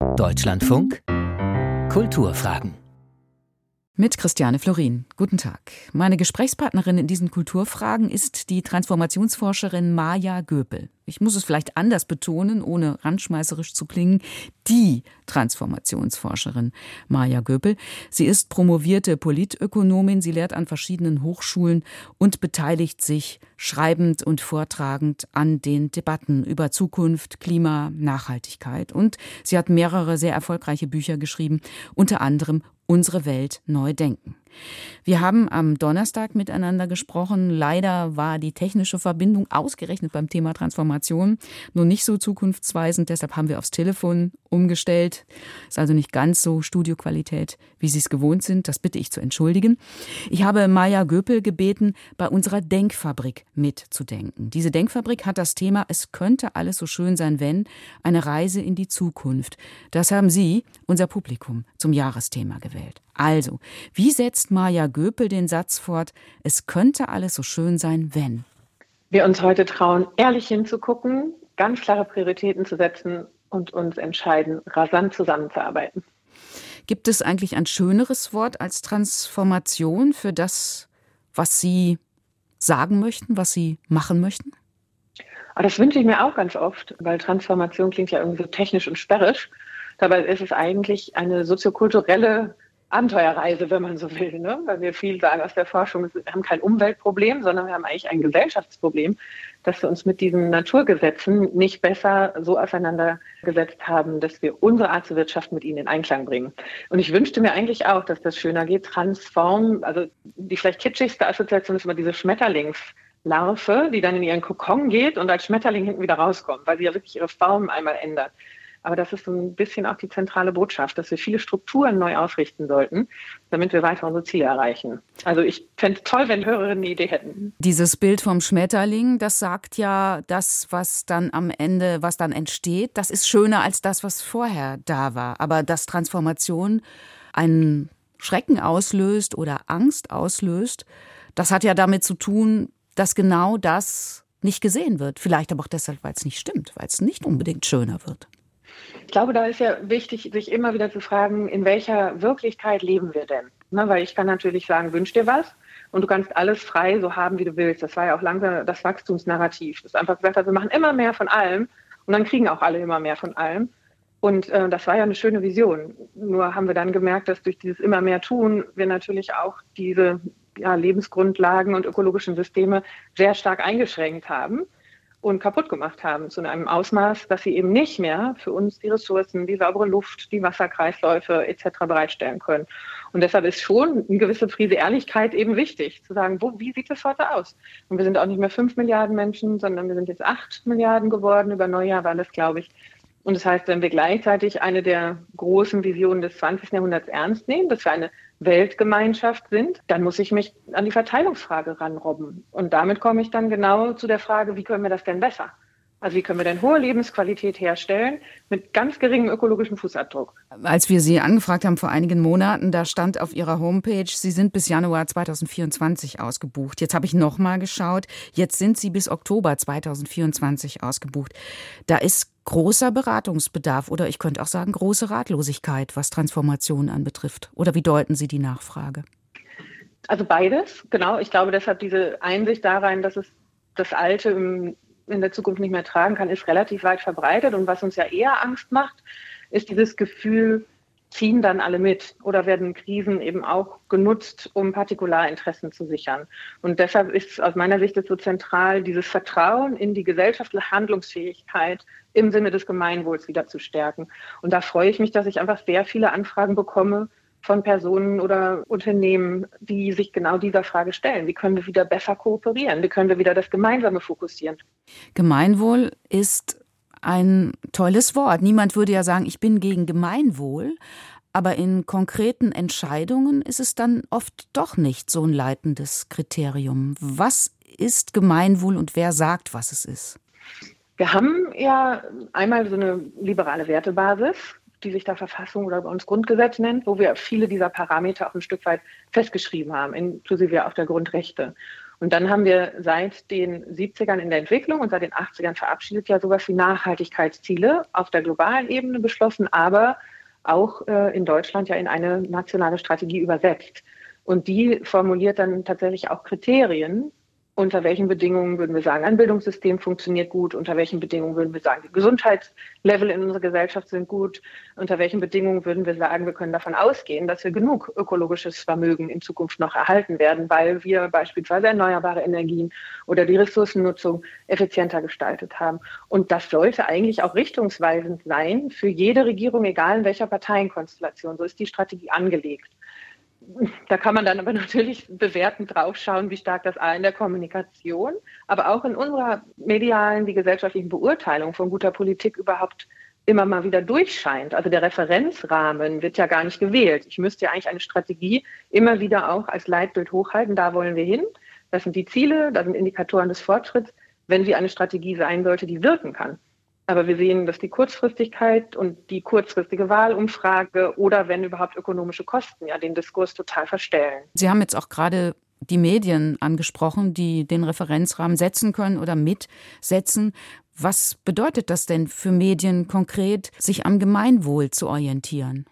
Deutschlandfunk? Kulturfragen mit Christiane Florin. Guten Tag. Meine Gesprächspartnerin in diesen Kulturfragen ist die Transformationsforscherin Maja Göpel. Ich muss es vielleicht anders betonen, ohne randschmeißerisch zu klingen. Die Transformationsforscherin Maja Göpel. Sie ist promovierte Politökonomin. Sie lehrt an verschiedenen Hochschulen und beteiligt sich schreibend und vortragend an den Debatten über Zukunft, Klima, Nachhaltigkeit. Und sie hat mehrere sehr erfolgreiche Bücher geschrieben, unter anderem unsere Welt neu denken. Wir haben am Donnerstag miteinander gesprochen. Leider war die technische Verbindung ausgerechnet beim Thema Transformation nur nicht so zukunftsweisend. Deshalb haben wir aufs Telefon umgestellt. Ist also nicht ganz so Studioqualität, wie Sie es gewohnt sind. Das bitte ich zu entschuldigen. Ich habe Maja Göpel gebeten, bei unserer Denkfabrik mitzudenken. Diese Denkfabrik hat das Thema Es könnte alles so schön sein, wenn eine Reise in die Zukunft. Das haben Sie, unser Publikum, zum Jahresthema gewählt. Also, wie setzt Maja Göpel den Satz fort, es könnte alles so schön sein, wenn? Wir uns heute trauen, ehrlich hinzugucken, ganz klare Prioritäten zu setzen und uns entscheiden, rasant zusammenzuarbeiten. Gibt es eigentlich ein schöneres Wort als Transformation für das, was Sie sagen möchten, was Sie machen möchten? Aber das wünsche ich mir auch ganz oft, weil Transformation klingt ja irgendwie so technisch und sperrisch. Dabei ist es eigentlich eine soziokulturelle Abenteuerreise, wenn man so will, ne? weil wir viel sagen aus der Forschung, wir haben kein Umweltproblem, sondern wir haben eigentlich ein Gesellschaftsproblem, dass wir uns mit diesen Naturgesetzen nicht besser so auseinandergesetzt haben, dass wir unsere Art zu wirtschaften mit ihnen in Einklang bringen. Und ich wünschte mir eigentlich auch, dass das schöner geht. Transform, also die vielleicht kitschigste Assoziation ist immer diese Schmetterlingslarve, die dann in ihren Kokon geht und als Schmetterling hinten wieder rauskommt, weil sie ja wirklich ihre Form einmal ändert. Aber das ist so ein bisschen auch die zentrale Botschaft, dass wir viele Strukturen neu ausrichten sollten, damit wir weiter unsere Ziele erreichen. Also ich fände es toll, wenn Hörerinnen eine Idee hätten. Dieses Bild vom Schmetterling, das sagt ja, das, was dann am Ende, was dann entsteht, das ist schöner als das, was vorher da war. Aber dass Transformation einen Schrecken auslöst oder Angst auslöst, das hat ja damit zu tun, dass genau das nicht gesehen wird. Vielleicht aber auch deshalb, weil es nicht stimmt, weil es nicht unbedingt schöner wird. Ich glaube, da ist ja wichtig, sich immer wieder zu fragen, in welcher Wirklichkeit leben wir denn? Ne, weil ich kann natürlich sagen, wünsch dir was und du kannst alles frei so haben, wie du willst. Das war ja auch langsam das Wachstumsnarrativ. Das einfach gesagt hat, wir machen immer mehr von allem und dann kriegen auch alle immer mehr von allem. Und äh, das war ja eine schöne Vision. Nur haben wir dann gemerkt, dass durch dieses immer mehr tun wir natürlich auch diese ja, Lebensgrundlagen und ökologischen Systeme sehr stark eingeschränkt haben und kaputt gemacht haben zu einem Ausmaß, dass sie eben nicht mehr für uns die Ressourcen, die saubere Luft, die Wasserkreisläufe etc. bereitstellen können. Und deshalb ist schon eine gewisse Prise Ehrlichkeit eben wichtig, zu sagen, wo, wie sieht es heute aus? Und wir sind auch nicht mehr fünf Milliarden Menschen, sondern wir sind jetzt acht Milliarden geworden. Über Neujahr war das, glaube ich. Und das heißt, wenn wir gleichzeitig eine der großen Visionen des 20. Jahrhunderts ernst nehmen, dass wir eine Weltgemeinschaft sind, dann muss ich mich an die Verteilungsfrage ranrobben. Und damit komme ich dann genau zu der Frage, wie können wir das denn besser? Also wie können wir denn hohe Lebensqualität herstellen mit ganz geringem ökologischen Fußabdruck? Als wir Sie angefragt haben vor einigen Monaten, da stand auf Ihrer Homepage, Sie sind bis Januar 2024 ausgebucht. Jetzt habe ich noch mal geschaut. Jetzt sind Sie bis Oktober 2024 ausgebucht. Da ist großer Beratungsbedarf oder ich könnte auch sagen große Ratlosigkeit, was Transformation anbetrifft. Oder wie deuten Sie die Nachfrage? Also beides, genau. Ich glaube deshalb diese Einsicht darein, dass es das Alte im in der Zukunft nicht mehr tragen kann, ist relativ weit verbreitet. Und was uns ja eher Angst macht, ist dieses Gefühl, ziehen dann alle mit oder werden Krisen eben auch genutzt, um Partikularinteressen zu sichern. Und deshalb ist aus meiner Sicht so zentral, dieses Vertrauen in die gesellschaftliche Handlungsfähigkeit im Sinne des Gemeinwohls wieder zu stärken. Und da freue ich mich, dass ich einfach sehr viele Anfragen bekomme, von Personen oder Unternehmen, die sich genau dieser Frage stellen. Wie können wir wieder besser kooperieren? Wie können wir wieder das Gemeinsame fokussieren? Gemeinwohl ist ein tolles Wort. Niemand würde ja sagen, ich bin gegen Gemeinwohl. Aber in konkreten Entscheidungen ist es dann oft doch nicht so ein leitendes Kriterium. Was ist Gemeinwohl und wer sagt, was es ist? Wir haben ja einmal so eine liberale Wertebasis, die sich da Verfassung oder bei uns Grundgesetz nennt, wo wir viele dieser Parameter auch ein Stück weit festgeschrieben haben, inklusive auch der Grundrechte. Und dann haben wir seit den 70ern in der Entwicklung und seit den 80ern verabschiedet ja sowas wie Nachhaltigkeitsziele auf der globalen Ebene beschlossen, aber auch äh, in Deutschland ja in eine nationale Strategie übersetzt. Und die formuliert dann tatsächlich auch Kriterien, unter welchen Bedingungen würden wir sagen, ein Bildungssystem funktioniert gut, unter welchen Bedingungen würden wir sagen, die Gesundheitslevel in unserer Gesellschaft sind gut, unter welchen Bedingungen würden wir sagen, wir können davon ausgehen, dass wir genug ökologisches Vermögen in Zukunft noch erhalten werden, weil wir beispielsweise erneuerbare Energien oder die Ressourcennutzung effizienter gestaltet haben. Und das sollte eigentlich auch richtungsweisend sein für jede Regierung, egal in welcher Parteienkonstellation. So ist die Strategie angelegt da kann man dann aber natürlich bewertend draufschauen, wie stark das A in der Kommunikation, aber auch in unserer medialen, wie gesellschaftlichen Beurteilung von guter Politik überhaupt immer mal wieder durchscheint. Also der Referenzrahmen wird ja gar nicht gewählt. Ich müsste ja eigentlich eine Strategie immer wieder auch als Leitbild hochhalten. Da wollen wir hin. Das sind die Ziele, das sind Indikatoren des Fortschritts, wenn sie eine Strategie sein sollte, die wirken kann. Aber wir sehen, dass die Kurzfristigkeit und die kurzfristige Wahlumfrage oder wenn überhaupt ökonomische Kosten ja den Diskurs total verstellen. Sie haben jetzt auch gerade die Medien angesprochen, die den Referenzrahmen setzen können oder mitsetzen. Was bedeutet das denn für Medien konkret, sich am Gemeinwohl zu orientieren?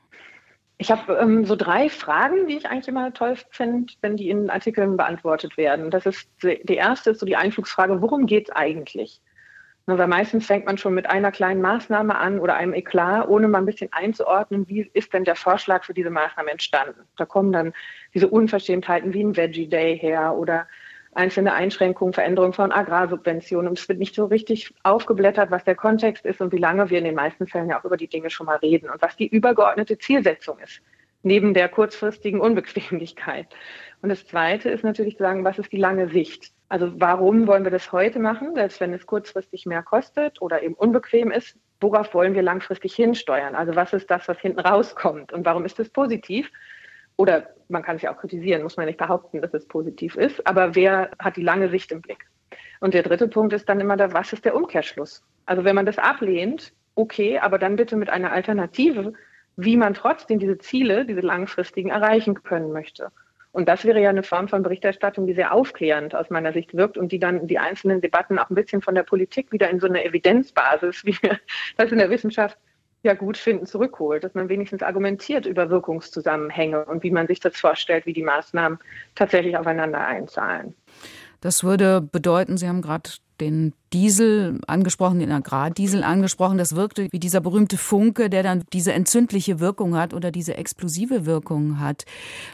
Ich habe ähm, so drei Fragen, die ich eigentlich immer toll finde, wenn die in Artikeln beantwortet werden. Das ist die erste ist so die Einflugsfrage, worum geht es eigentlich? Weil meistens fängt man schon mit einer kleinen Maßnahme an oder einem Eklat, ohne mal ein bisschen einzuordnen, wie ist denn der Vorschlag für diese Maßnahme entstanden. Da kommen dann diese Unverschämtheiten wie ein Veggie Day her oder einzelne Einschränkungen, Veränderungen von Agrarsubventionen. Und es wird nicht so richtig aufgeblättert, was der Kontext ist und wie lange wir in den meisten Fällen ja auch über die Dinge schon mal reden und was die übergeordnete Zielsetzung ist, neben der kurzfristigen Unbequemlichkeit. Und das Zweite ist natürlich zu sagen, was ist die lange Sicht? Also warum wollen wir das heute machen, selbst wenn es kurzfristig mehr kostet oder eben unbequem ist? Worauf wollen wir langfristig hinsteuern? Also was ist das, was hinten rauskommt und warum ist es positiv? Oder man kann es ja auch kritisieren, muss man nicht behaupten, dass es positiv ist, aber wer hat die lange Sicht im Blick? Und der dritte Punkt ist dann immer der, was ist der Umkehrschluss? Also wenn man das ablehnt, okay, aber dann bitte mit einer Alternative, wie man trotzdem diese Ziele, diese langfristigen erreichen können möchte. Und das wäre ja eine Form von Berichterstattung, die sehr aufklärend aus meiner Sicht wirkt und die dann die einzelnen Debatten auch ein bisschen von der Politik wieder in so eine Evidenzbasis, wie wir das in der Wissenschaft ja gut finden, zurückholt, dass man wenigstens argumentiert über Wirkungszusammenhänge und wie man sich das vorstellt, wie die Maßnahmen tatsächlich aufeinander einzahlen. Das würde bedeuten, Sie haben gerade den Diesel angesprochen, den Agrardiesel angesprochen. Das wirkte wie dieser berühmte Funke, der dann diese entzündliche Wirkung hat oder diese explosive Wirkung hat.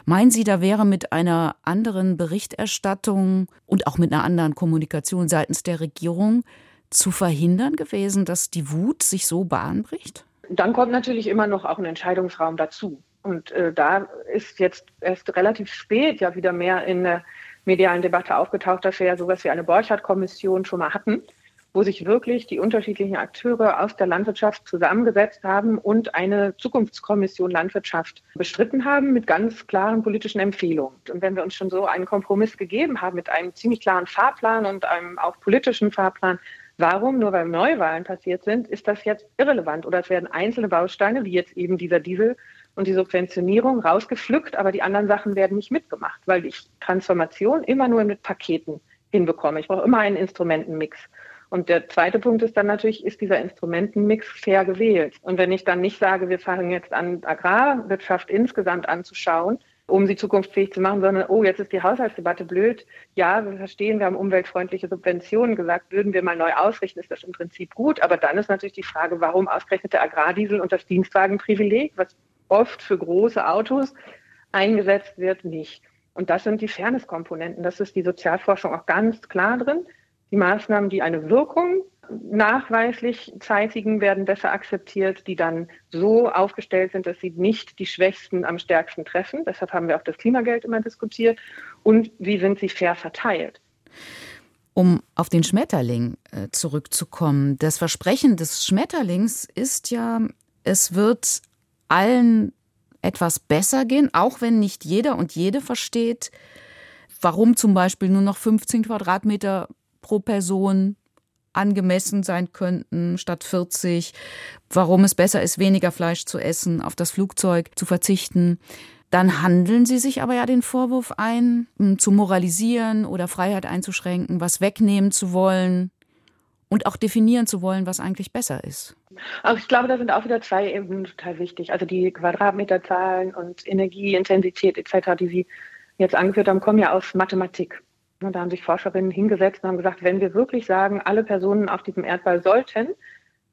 Meinen Sie, da wäre mit einer anderen Berichterstattung und auch mit einer anderen Kommunikation seitens der Regierung zu verhindern gewesen, dass die Wut sich so bahnbricht? Dann kommt natürlich immer noch auch ein Entscheidungsraum dazu. Und äh, da ist jetzt erst relativ spät ja wieder mehr in der medialen Debatte aufgetaucht, dass wir ja sowas wie eine Borchardt-Kommission schon mal hatten, wo sich wirklich die unterschiedlichen Akteure aus der Landwirtschaft zusammengesetzt haben und eine Zukunftskommission Landwirtschaft bestritten haben mit ganz klaren politischen Empfehlungen. Und wenn wir uns schon so einen Kompromiss gegeben haben mit einem ziemlich klaren Fahrplan und einem auch politischen Fahrplan, Warum, nur weil Neuwahlen passiert sind, ist das jetzt irrelevant oder es werden einzelne Bausteine, wie jetzt eben dieser Diesel und die Subventionierung rausgepflückt, aber die anderen Sachen werden nicht mitgemacht, weil ich Transformation immer nur mit Paketen hinbekomme. Ich brauche immer einen Instrumentenmix. Und der zweite Punkt ist dann natürlich, ist dieser Instrumentenmix fair gewählt? Und wenn ich dann nicht sage, wir fangen jetzt an, Agrarwirtschaft insgesamt anzuschauen, um sie zukunftsfähig zu machen, sondern, oh, jetzt ist die Haushaltsdebatte blöd. Ja, wir verstehen, wir haben umweltfreundliche Subventionen gesagt, würden wir mal neu ausrichten, ist das im Prinzip gut. Aber dann ist natürlich die Frage, warum ausgerechnet der Agrardiesel und das Dienstwagenprivileg, was oft für große Autos eingesetzt wird, nicht. Und das sind die Fairness-Komponenten. Das ist die Sozialforschung auch ganz klar drin. Die Maßnahmen, die eine Wirkung nachweislich zeitigen, werden besser akzeptiert, die dann so aufgestellt sind, dass sie nicht die Schwächsten am stärksten treffen. Deshalb haben wir auch das Klimageld immer diskutiert. Und wie sind sie fair verteilt? Um auf den Schmetterling äh, zurückzukommen. Das Versprechen des Schmetterlings ist ja, es wird allen etwas besser gehen, auch wenn nicht jeder und jede versteht, warum zum Beispiel nur noch 15 Quadratmeter pro Person angemessen sein könnten statt 40, warum es besser ist, weniger Fleisch zu essen, auf das Flugzeug zu verzichten. Dann handeln sie sich aber ja den Vorwurf ein, zu moralisieren oder Freiheit einzuschränken, was wegnehmen zu wollen und auch definieren zu wollen, was eigentlich besser ist. Also ich glaube, da sind auch wieder zwei Ebenen total wichtig. Also die Quadratmeterzahlen und Energieintensität etc., die Sie jetzt angeführt haben, kommen ja aus Mathematik. Da haben sich Forscherinnen hingesetzt und haben gesagt, wenn wir wirklich sagen, alle Personen auf diesem Erdball sollten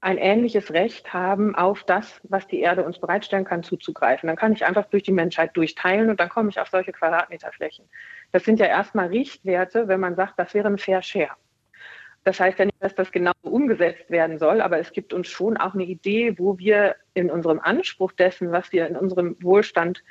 ein ähnliches Recht haben, auf das, was die Erde uns bereitstellen kann, zuzugreifen. Dann kann ich einfach durch die Menschheit durchteilen und dann komme ich auf solche Quadratmeterflächen. Das sind ja erstmal Richtwerte, wenn man sagt, das wäre ein Fair Share. Das heißt ja nicht, dass das genau umgesetzt werden soll, aber es gibt uns schon auch eine Idee, wo wir in unserem Anspruch dessen, was wir in unserem Wohlstand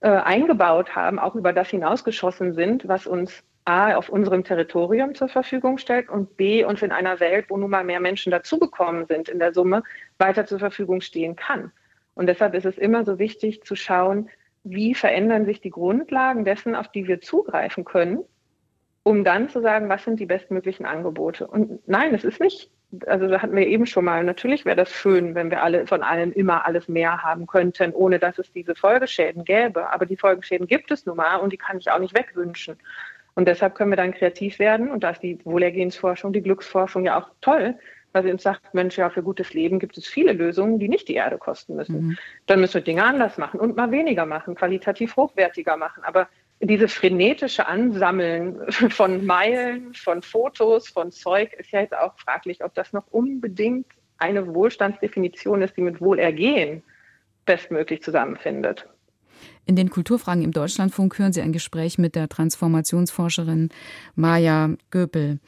äh, eingebaut haben, auch über das hinausgeschossen sind, was uns A auf unserem Territorium zur Verfügung stellt und B uns in einer Welt, wo nun mal mehr Menschen dazugekommen sind in der Summe, weiter zur Verfügung stehen kann. Und deshalb ist es immer so wichtig zu schauen, wie verändern sich die Grundlagen dessen, auf die wir zugreifen können, um dann zu sagen, was sind die bestmöglichen Angebote. Und nein, es ist nicht, also da hatten wir eben schon mal, natürlich wäre das schön, wenn wir alle von allem immer alles mehr haben könnten, ohne dass es diese Folgeschäden gäbe. Aber die Folgeschäden gibt es nun mal und die kann ich auch nicht wegwünschen. Und deshalb können wir dann kreativ werden. Und da ist die Wohlergehensforschung, die Glücksforschung ja auch toll, weil sie uns sagt, Mensch, ja, für gutes Leben gibt es viele Lösungen, die nicht die Erde kosten müssen. Mhm. Dann müssen wir Dinge anders machen und mal weniger machen, qualitativ hochwertiger machen. Aber diese frenetische Ansammeln von Meilen, von Fotos, von Zeug ist ja jetzt auch fraglich, ob das noch unbedingt eine Wohlstandsdefinition ist, die mit Wohlergehen bestmöglich zusammenfindet. In den Kulturfragen im Deutschlandfunk hören Sie ein Gespräch mit der Transformationsforscherin Maja Göpel.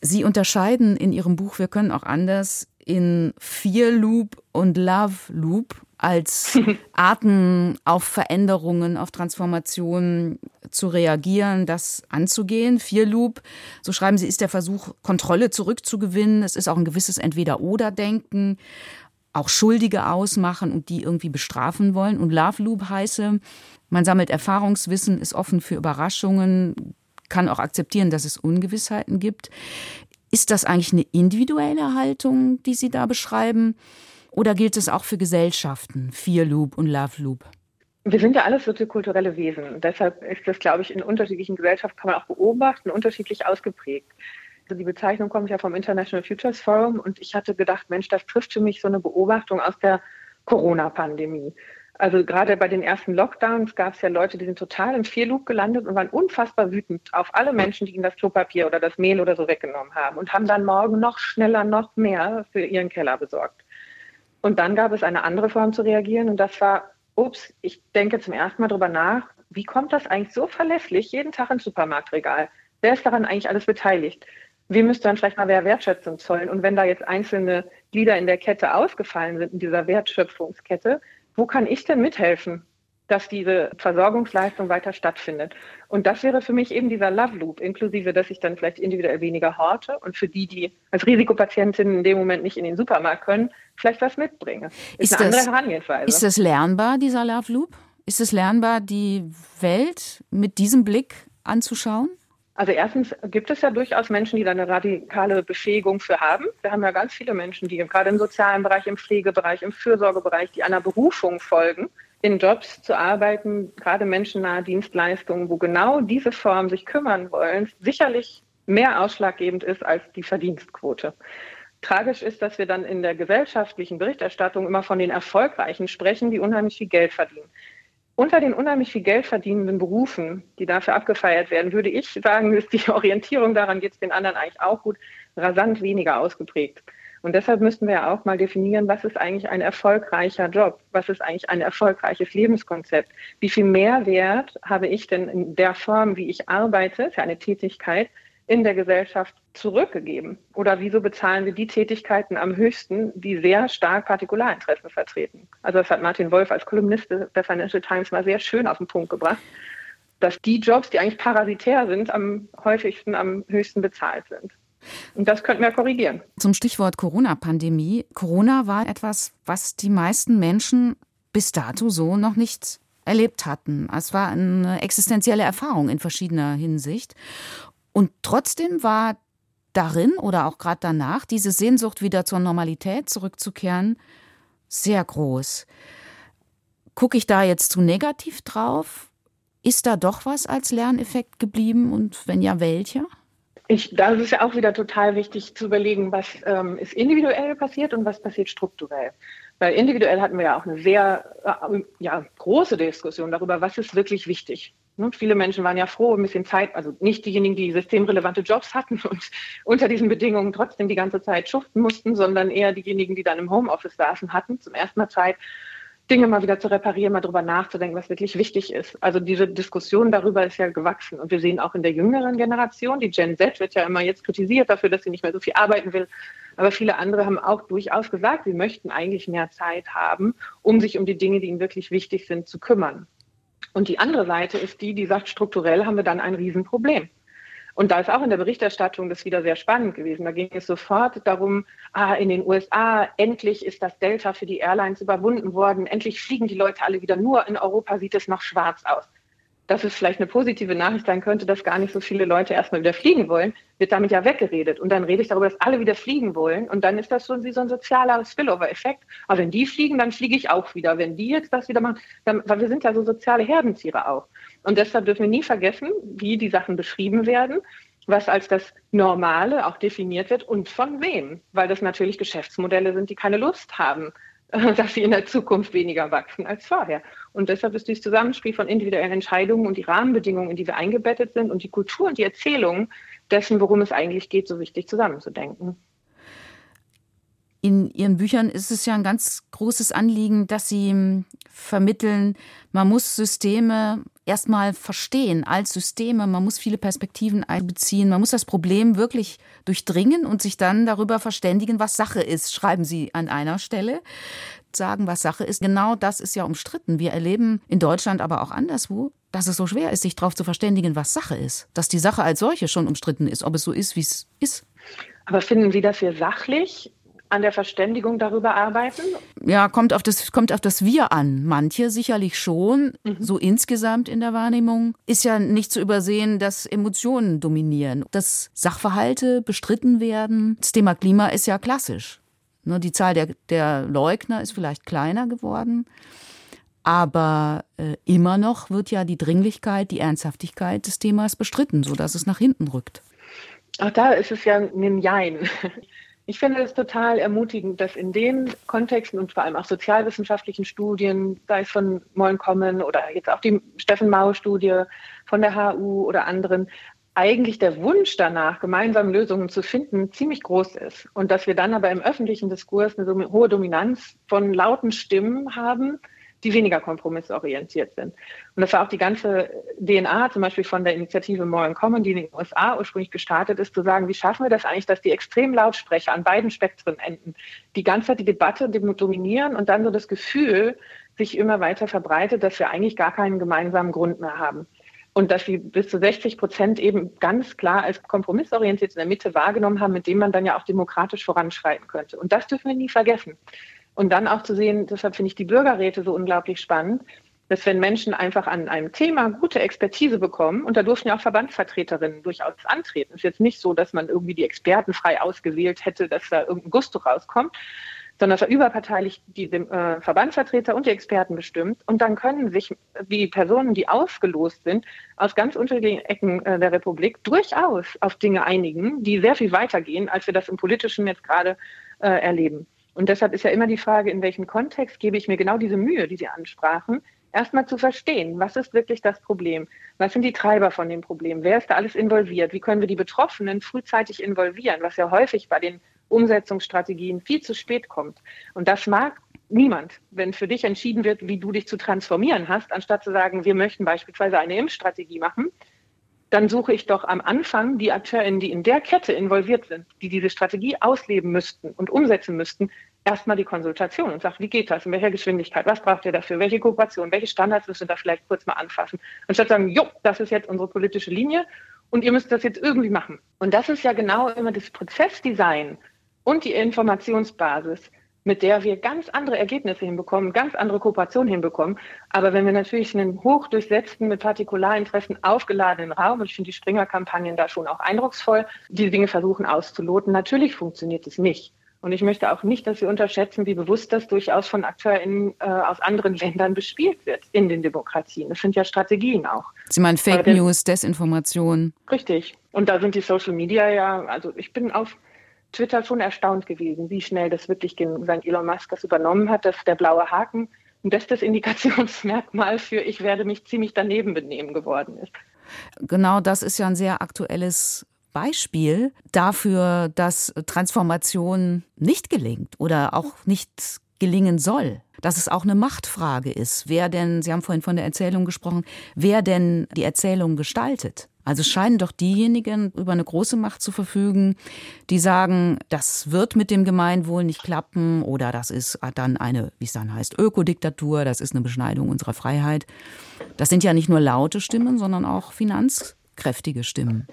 Sie unterscheiden in Ihrem Buch Wir können auch anders in Fear Loop und Love Loop als Arten auf Veränderungen, auf Transformationen zu reagieren, das anzugehen. Fear Loop, so schreiben Sie, ist der Versuch, Kontrolle zurückzugewinnen. Es ist auch ein gewisses Entweder-Oder-Denken auch Schuldige ausmachen und die irgendwie bestrafen wollen. Und Love Loop heiße, man sammelt Erfahrungswissen, ist offen für Überraschungen, kann auch akzeptieren, dass es Ungewissheiten gibt. Ist das eigentlich eine individuelle Haltung, die Sie da beschreiben? Oder gilt es auch für Gesellschaften, Fear Loop und Love Loop? Wir sind ja alles soziokulturelle Wesen. Deshalb ist das, glaube ich, in unterschiedlichen Gesellschaften kann man auch beobachten, unterschiedlich ausgeprägt. Also die Bezeichnung kommt ja vom International Futures Forum und ich hatte gedacht, Mensch, das trifft für mich so eine Beobachtung aus der Corona-Pandemie. Also gerade bei den ersten Lockdowns gab es ja Leute, die sind total im Vierloop gelandet und waren unfassbar wütend auf alle Menschen, die ihnen das Klopapier oder das Mehl oder so weggenommen haben und haben dann morgen noch schneller, noch mehr für ihren Keller besorgt. Und dann gab es eine andere Form zu reagieren und das war, ups, ich denke zum ersten Mal darüber nach, wie kommt das eigentlich so verlässlich jeden Tag ins Supermarktregal? Wer ist daran eigentlich alles beteiligt? wir müssten dann vielleicht mal mehr Wertschätzung zollen. Und wenn da jetzt einzelne Glieder in der Kette ausgefallen sind, in dieser Wertschöpfungskette, wo kann ich denn mithelfen, dass diese Versorgungsleistung weiter stattfindet? Und das wäre für mich eben dieser Love Loop, inklusive, dass ich dann vielleicht individuell weniger horte und für die, die als Risikopatientin in dem Moment nicht in den Supermarkt können, vielleicht was mitbringe. Ist, ist eine das, andere Herangehensweise. Ist das lernbar, dieser Love Loop? Ist es lernbar, die Welt mit diesem Blick anzuschauen? Also erstens gibt es ja durchaus Menschen, die da eine radikale Befähigung für haben. Wir haben ja ganz viele Menschen, die gerade im sozialen Bereich, im Pflegebereich, im Fürsorgebereich, die einer Berufung folgen, in Jobs zu arbeiten, gerade menschennahe Dienstleistungen, wo genau diese Form sich kümmern wollen, sicherlich mehr ausschlaggebend ist als die Verdienstquote. Tragisch ist, dass wir dann in der gesellschaftlichen Berichterstattung immer von den Erfolgreichen sprechen, die unheimlich viel Geld verdienen unter den unheimlich viel Geld verdienenden Berufen, die dafür abgefeiert werden, würde ich sagen, ist die Orientierung daran, geht es den anderen eigentlich auch gut, rasant weniger ausgeprägt. Und deshalb müssten wir ja auch mal definieren, was ist eigentlich ein erfolgreicher Job? Was ist eigentlich ein erfolgreiches Lebenskonzept? Wie viel Mehrwert habe ich denn in der Form, wie ich arbeite, für eine Tätigkeit, in der Gesellschaft zurückgegeben? Oder wieso bezahlen wir die Tätigkeiten am höchsten, die sehr stark Partikularinteressen vertreten? Also das hat Martin Wolf als Kolumnist der Financial Times mal sehr schön auf den Punkt gebracht, dass die Jobs, die eigentlich parasitär sind, am häufigsten, am höchsten bezahlt sind. Und das könnten wir korrigieren. Zum Stichwort Corona-Pandemie. Corona war etwas, was die meisten Menschen bis dato so noch nicht erlebt hatten. Es war eine existenzielle Erfahrung in verschiedener Hinsicht. Und trotzdem war darin oder auch gerade danach diese Sehnsucht wieder zur Normalität zurückzukehren sehr groß. Gucke ich da jetzt zu negativ drauf? Ist da doch was als Lerneffekt geblieben und wenn ja, welcher? Ich, da ist ja auch wieder total wichtig zu überlegen, was ähm, ist individuell passiert und was passiert strukturell. Weil individuell hatten wir ja auch eine sehr äh, ja, große Diskussion darüber, was ist wirklich wichtig. Ne? Viele Menschen waren ja froh, ein bisschen Zeit, also nicht diejenigen, die systemrelevante Jobs hatten und unter diesen Bedingungen trotzdem die ganze Zeit schuften mussten, sondern eher diejenigen, die dann im Homeoffice saßen, hatten zum ersten Mal Zeit, Dinge mal wieder zu reparieren, mal drüber nachzudenken, was wirklich wichtig ist. Also diese Diskussion darüber ist ja gewachsen. Und wir sehen auch in der jüngeren Generation, die Gen Z wird ja immer jetzt kritisiert dafür, dass sie nicht mehr so viel arbeiten will. Aber viele andere haben auch durchaus gesagt, sie möchten eigentlich mehr Zeit haben, um sich um die Dinge, die ihnen wirklich wichtig sind, zu kümmern. Und die andere Seite ist die, die sagt, strukturell haben wir dann ein Riesenproblem. Und da ist auch in der Berichterstattung das wieder sehr spannend gewesen. Da ging es sofort darum, ah, in den USA, endlich ist das Delta für die Airlines überwunden worden, endlich fliegen die Leute alle wieder. Nur in Europa sieht es noch schwarz aus dass es vielleicht eine positive Nachricht sein könnte, dass gar nicht so viele Leute erstmal wieder fliegen wollen, wird damit ja weggeredet. Und dann rede ich darüber, dass alle wieder fliegen wollen. Und dann ist das schon wie so ein sozialer Spillover-Effekt. Aber wenn die fliegen, dann fliege ich auch wieder. Wenn die jetzt das wieder machen, dann, weil wir sind ja so soziale Herdentiere auch. Und deshalb dürfen wir nie vergessen, wie die Sachen beschrieben werden, was als das Normale auch definiert wird und von wem. Weil das natürlich Geschäftsmodelle sind, die keine Lust haben, dass sie in der Zukunft weniger wachsen als vorher. Und deshalb ist dieses Zusammenspiel von individuellen Entscheidungen und die Rahmenbedingungen, in die wir eingebettet sind und die Kultur und die Erzählung dessen, worum es eigentlich geht, so wichtig zusammenzudenken. In Ihren Büchern ist es ja ein ganz großes Anliegen, dass Sie hm, vermitteln, man muss Systeme erstmal verstehen als Systeme, man muss viele Perspektiven einbeziehen, man muss das Problem wirklich durchdringen und sich dann darüber verständigen, was Sache ist, schreiben Sie an einer Stelle. Sagen, was Sache ist. Genau das ist ja umstritten. Wir erleben in Deutschland, aber auch anderswo, dass es so schwer ist, sich darauf zu verständigen, was Sache ist. Dass die Sache als solche schon umstritten ist, ob es so ist, wie es ist. Aber finden Sie, dass wir sachlich an der Verständigung darüber arbeiten? Ja, kommt auf das, kommt auf das Wir an. Manche sicherlich schon. Mhm. So insgesamt in der Wahrnehmung ist ja nicht zu übersehen, dass Emotionen dominieren, dass Sachverhalte bestritten werden. Das Thema Klima ist ja klassisch. Ne, die Zahl der, der Leugner ist vielleicht kleiner geworden. Aber äh, immer noch wird ja die Dringlichkeit, die Ernsthaftigkeit des Themas bestritten, sodass es nach hinten rückt. Auch da ist es ja ein Jein. Ich finde es total ermutigend, dass in den Kontexten und vor allem auch sozialwissenschaftlichen Studien, sei es von Mollenkommen oder jetzt auch die Steffen Mau-Studie von der HU oder anderen, eigentlich der Wunsch danach, gemeinsam Lösungen zu finden, ziemlich groß ist. Und dass wir dann aber im öffentlichen Diskurs eine so hohe Dominanz von lauten Stimmen haben, die weniger kompromissorientiert sind. Und das war auch die ganze DNA zum Beispiel von der Initiative More in Common, die in den USA ursprünglich gestartet ist, zu sagen, wie schaffen wir das eigentlich, dass die extrem Lautsprecher an beiden Spektren enden, die ganze Zeit die Debatte dominieren und dann so das Gefühl sich immer weiter verbreitet, dass wir eigentlich gar keinen gemeinsamen Grund mehr haben. Und dass sie bis zu 60 Prozent eben ganz klar als kompromissorientiert in der Mitte wahrgenommen haben, mit dem man dann ja auch demokratisch voranschreiten könnte. Und das dürfen wir nie vergessen. Und dann auch zu sehen, deshalb finde ich die Bürgerräte so unglaublich spannend, dass wenn Menschen einfach an einem Thema gute Expertise bekommen, und da durften ja auch Verbandsvertreterinnen durchaus antreten. Es ist jetzt nicht so, dass man irgendwie die Experten frei ausgewählt hätte, dass da irgendein Gusto rauskommt, sondern es war überparteilich die äh, Verbandsvertreter und die Experten bestimmt. Und dann können sich die Personen, die ausgelost sind, aus ganz unterschiedlichen Ecken äh, der Republik durchaus auf Dinge einigen, die sehr viel weitergehen, als wir das im Politischen jetzt gerade äh, erleben. Und deshalb ist ja immer die Frage, in welchem Kontext gebe ich mir genau diese Mühe, die Sie ansprachen, erstmal zu verstehen, was ist wirklich das Problem? Was sind die Treiber von dem Problem? Wer ist da alles involviert? Wie können wir die Betroffenen frühzeitig involvieren, was ja häufig bei den Umsetzungsstrategien viel zu spät kommt? Und das mag niemand, wenn für dich entschieden wird, wie du dich zu transformieren hast, anstatt zu sagen, wir möchten beispielsweise eine Impfstrategie machen, dann suche ich doch am Anfang die AkteurInnen, die in der Kette involviert sind, die diese Strategie ausleben müssten und umsetzen müssten, erstmal die Konsultation und sage, wie geht das, in welcher Geschwindigkeit, was braucht ihr dafür, welche Kooperation, welche Standards müssen wir da vielleicht kurz mal anfassen. Anstatt sagen, jo, das ist jetzt unsere politische Linie und ihr müsst das jetzt irgendwie machen. Und das ist ja genau immer das Prozessdesign und die Informationsbasis, mit der wir ganz andere Ergebnisse hinbekommen, ganz andere Kooperationen hinbekommen. Aber wenn wir natürlich einen hochdurchsetzten, mit Partikularinteressen aufgeladenen Raum, und ich finde die Springer-Kampagnen da schon auch eindrucksvoll, die Dinge versuchen auszuloten, natürlich funktioniert es nicht. Und ich möchte auch nicht, dass wir unterschätzen, wie bewusst das durchaus von AkteurInnen äh, aus anderen Ländern bespielt wird in den Demokratien. Das sind ja Strategien auch. Sie meinen Fake News, Desinformation. Richtig. Und da sind die Social Media ja, also ich bin auf Twitter schon erstaunt gewesen, wie schnell das wirklich sein Elon Musk das übernommen hat, dass der blaue Haken ein bestes Indikationsmerkmal für ich werde mich ziemlich daneben benehmen geworden ist. Genau das ist ja ein sehr aktuelles Beispiel dafür, dass Transformation nicht gelingt oder auch nicht gelingen soll. Dass es auch eine Machtfrage ist. Wer denn, Sie haben vorhin von der Erzählung gesprochen, wer denn die Erzählung gestaltet? Also scheinen doch diejenigen über eine große Macht zu verfügen, die sagen, das wird mit dem Gemeinwohl nicht klappen oder das ist dann eine, wie es dann heißt, Ökodiktatur, das ist eine Beschneidung unserer Freiheit. Das sind ja nicht nur laute Stimmen, sondern auch finanzkräftige Stimmen.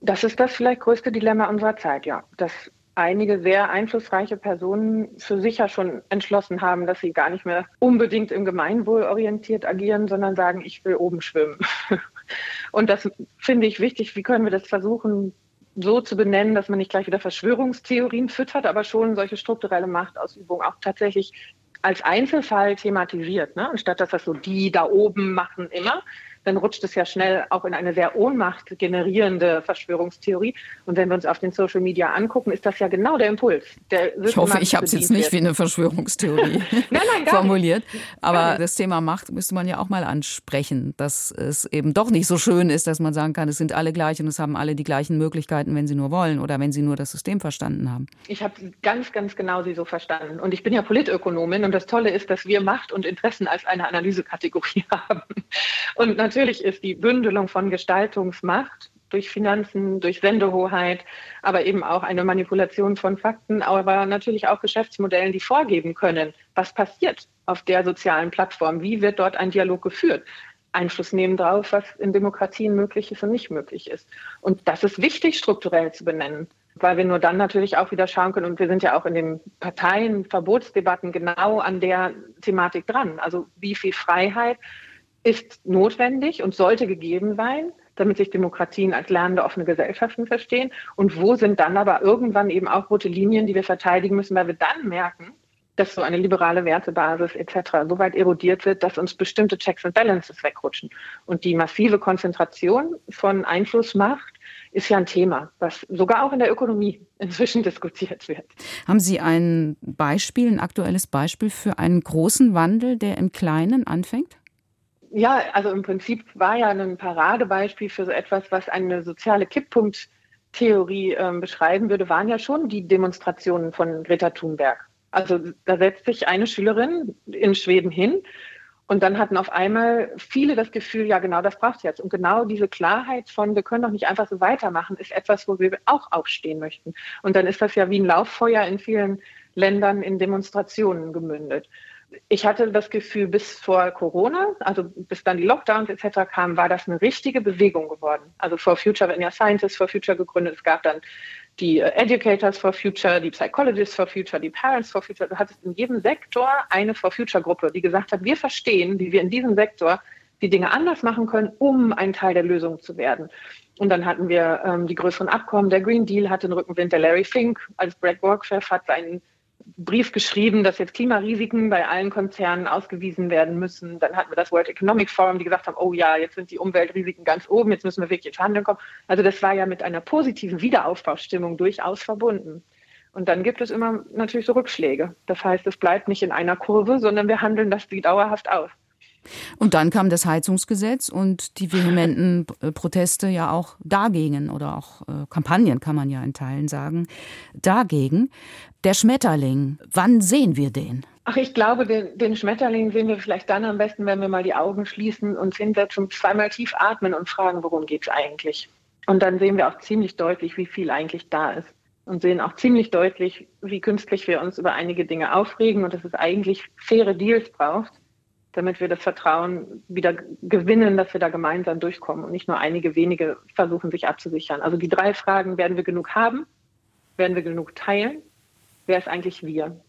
Das ist das vielleicht größte Dilemma unserer Zeit, ja. Dass einige sehr einflussreiche Personen für sich ja schon entschlossen haben, dass sie gar nicht mehr unbedingt im Gemeinwohl orientiert agieren, sondern sagen, ich will oben schwimmen. Und das finde ich wichtig. Wie können wir das versuchen, so zu benennen, dass man nicht gleich wieder Verschwörungstheorien füttert, aber schon solche strukturelle Machtausübung auch tatsächlich als Einzelfall thematisiert, ne? anstatt dass das so die da oben machen immer, dann rutscht es ja schnell auch in eine sehr Ohnmacht generierende Verschwörungstheorie. Und wenn wir uns auf den Social Media angucken, ist das ja genau der Impuls. Der ich hoffe, ich habe es jetzt nicht wie eine Verschwörungstheorie nein, nein, formuliert. Aber das Thema Macht müsste man ja auch mal ansprechen, dass es eben doch nicht so schön ist, dass man sagen kann, es sind alle gleich und es haben alle die gleichen Möglichkeiten, wenn sie nur wollen oder wenn sie nur das System verstanden haben. Ich habe ganz, ganz genau sie so verstanden. Und ich bin ja Politökonomin und das Tolle ist, dass wir Macht und Interessen als eine Analysekategorie haben. Und natürlich ist die Bündelung von Gestaltungsmacht durch Finanzen, durch Sendehoheit, aber eben auch eine Manipulation von Fakten, aber natürlich auch Geschäftsmodellen, die vorgeben können, was passiert auf der sozialen Plattform, wie wird dort ein Dialog geführt. Einfluss nehmen drauf, was in Demokratien möglich ist und nicht möglich ist. Und das ist wichtig, strukturell zu benennen, weil wir nur dann natürlich auch wieder schauen können, und wir sind ja auch in den Parteienverbotsdebatten genau an der Thematik dran. Also wie viel Freiheit ist notwendig und sollte gegeben sein, damit sich Demokratien als lernende offene Gesellschaften verstehen. Und wo sind dann aber irgendwann eben auch rote Linien, die wir verteidigen müssen, weil wir dann merken, dass so eine liberale Wertebasis etc. so weit erodiert wird, dass uns bestimmte Checks and Balances wegrutschen. Und die massive Konzentration von Einflussmacht ist ja ein Thema, was sogar auch in der Ökonomie inzwischen diskutiert wird. Haben Sie ein Beispiel, ein aktuelles Beispiel für einen großen Wandel, der im Kleinen anfängt? Ja, also im Prinzip war ja ein Paradebeispiel für so etwas, was eine soziale Kipppunkttheorie äh, beschreiben würde, waren ja schon die Demonstrationen von Greta Thunberg. Also da setzt sich eine Schülerin in Schweden hin und dann hatten auf einmal viele das Gefühl, ja genau das braucht es jetzt. Und genau diese Klarheit von, wir können doch nicht einfach so weitermachen, ist etwas, wo wir auch aufstehen möchten. Und dann ist das ja wie ein Lauffeuer in vielen Ländern in Demonstrationen gemündet ich hatte das Gefühl, bis vor Corona, also bis dann die Lockdowns etc. kamen, war das eine richtige Bewegung geworden. Also For Future werden ja Scientists for Future gegründet. Es gab dann die äh, Educators for Future, die Psychologists for Future, die Parents for Future. Du hattest in jedem Sektor eine For Future Gruppe, die gesagt hat, wir verstehen, wie wir in diesem Sektor die Dinge anders machen können, um ein Teil der Lösung zu werden. Und dann hatten wir ähm, die größeren Abkommen. Der Green Deal hatte den Rückenwind. Der Larry Fink als Bragg-Chef hat seinen Brief geschrieben, dass jetzt Klimarisiken bei allen Konzernen ausgewiesen werden müssen. Dann hatten wir das World Economic Forum, die gesagt haben, oh ja, jetzt sind die Umweltrisiken ganz oben, jetzt müssen wir wirklich in Verhandlungen kommen. Also das war ja mit einer positiven Wiederaufbaustimmung durchaus verbunden. Und dann gibt es immer natürlich so Rückschläge. Das heißt, es bleibt nicht in einer Kurve, sondern wir handeln das dauerhaft aus. Und dann kam das Heizungsgesetz und die vehementen Proteste ja auch dagegen oder auch äh, Kampagnen kann man ja in Teilen sagen, dagegen. Der Schmetterling, wann sehen wir den? Ach, ich glaube, den, den, Schmetterling sehen wir vielleicht dann am besten, wenn wir mal die Augen schließen, uns hinsetzen, zweimal tief atmen und fragen, worum geht es eigentlich? Und dann sehen wir auch ziemlich deutlich, wie viel eigentlich da ist. Und sehen auch ziemlich deutlich, wie künstlich wir uns über einige Dinge aufregen und dass es eigentlich faire Deals braucht damit wir das Vertrauen wieder gewinnen, dass wir da gemeinsam durchkommen und nicht nur einige wenige versuchen, sich abzusichern. Also die drei Fragen, werden wir genug haben? Werden wir genug teilen? Wer ist eigentlich wir?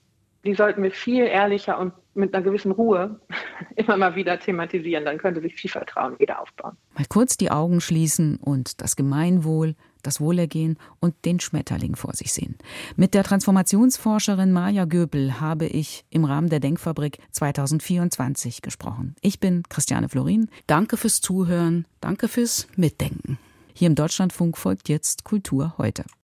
Die sollten wir viel ehrlicher und mit einer gewissen Ruhe immer mal wieder thematisieren. Dann könnte sich viel Vertrauen wieder aufbauen. Mal kurz die Augen schließen und das Gemeinwohl, das Wohlergehen und den Schmetterling vor sich sehen. Mit der Transformationsforscherin Maja Göbel habe ich im Rahmen der Denkfabrik 2024 gesprochen. Ich bin Christiane Florin. Danke fürs Zuhören. Danke fürs Mitdenken. Hier im Deutschlandfunk folgt jetzt Kultur heute.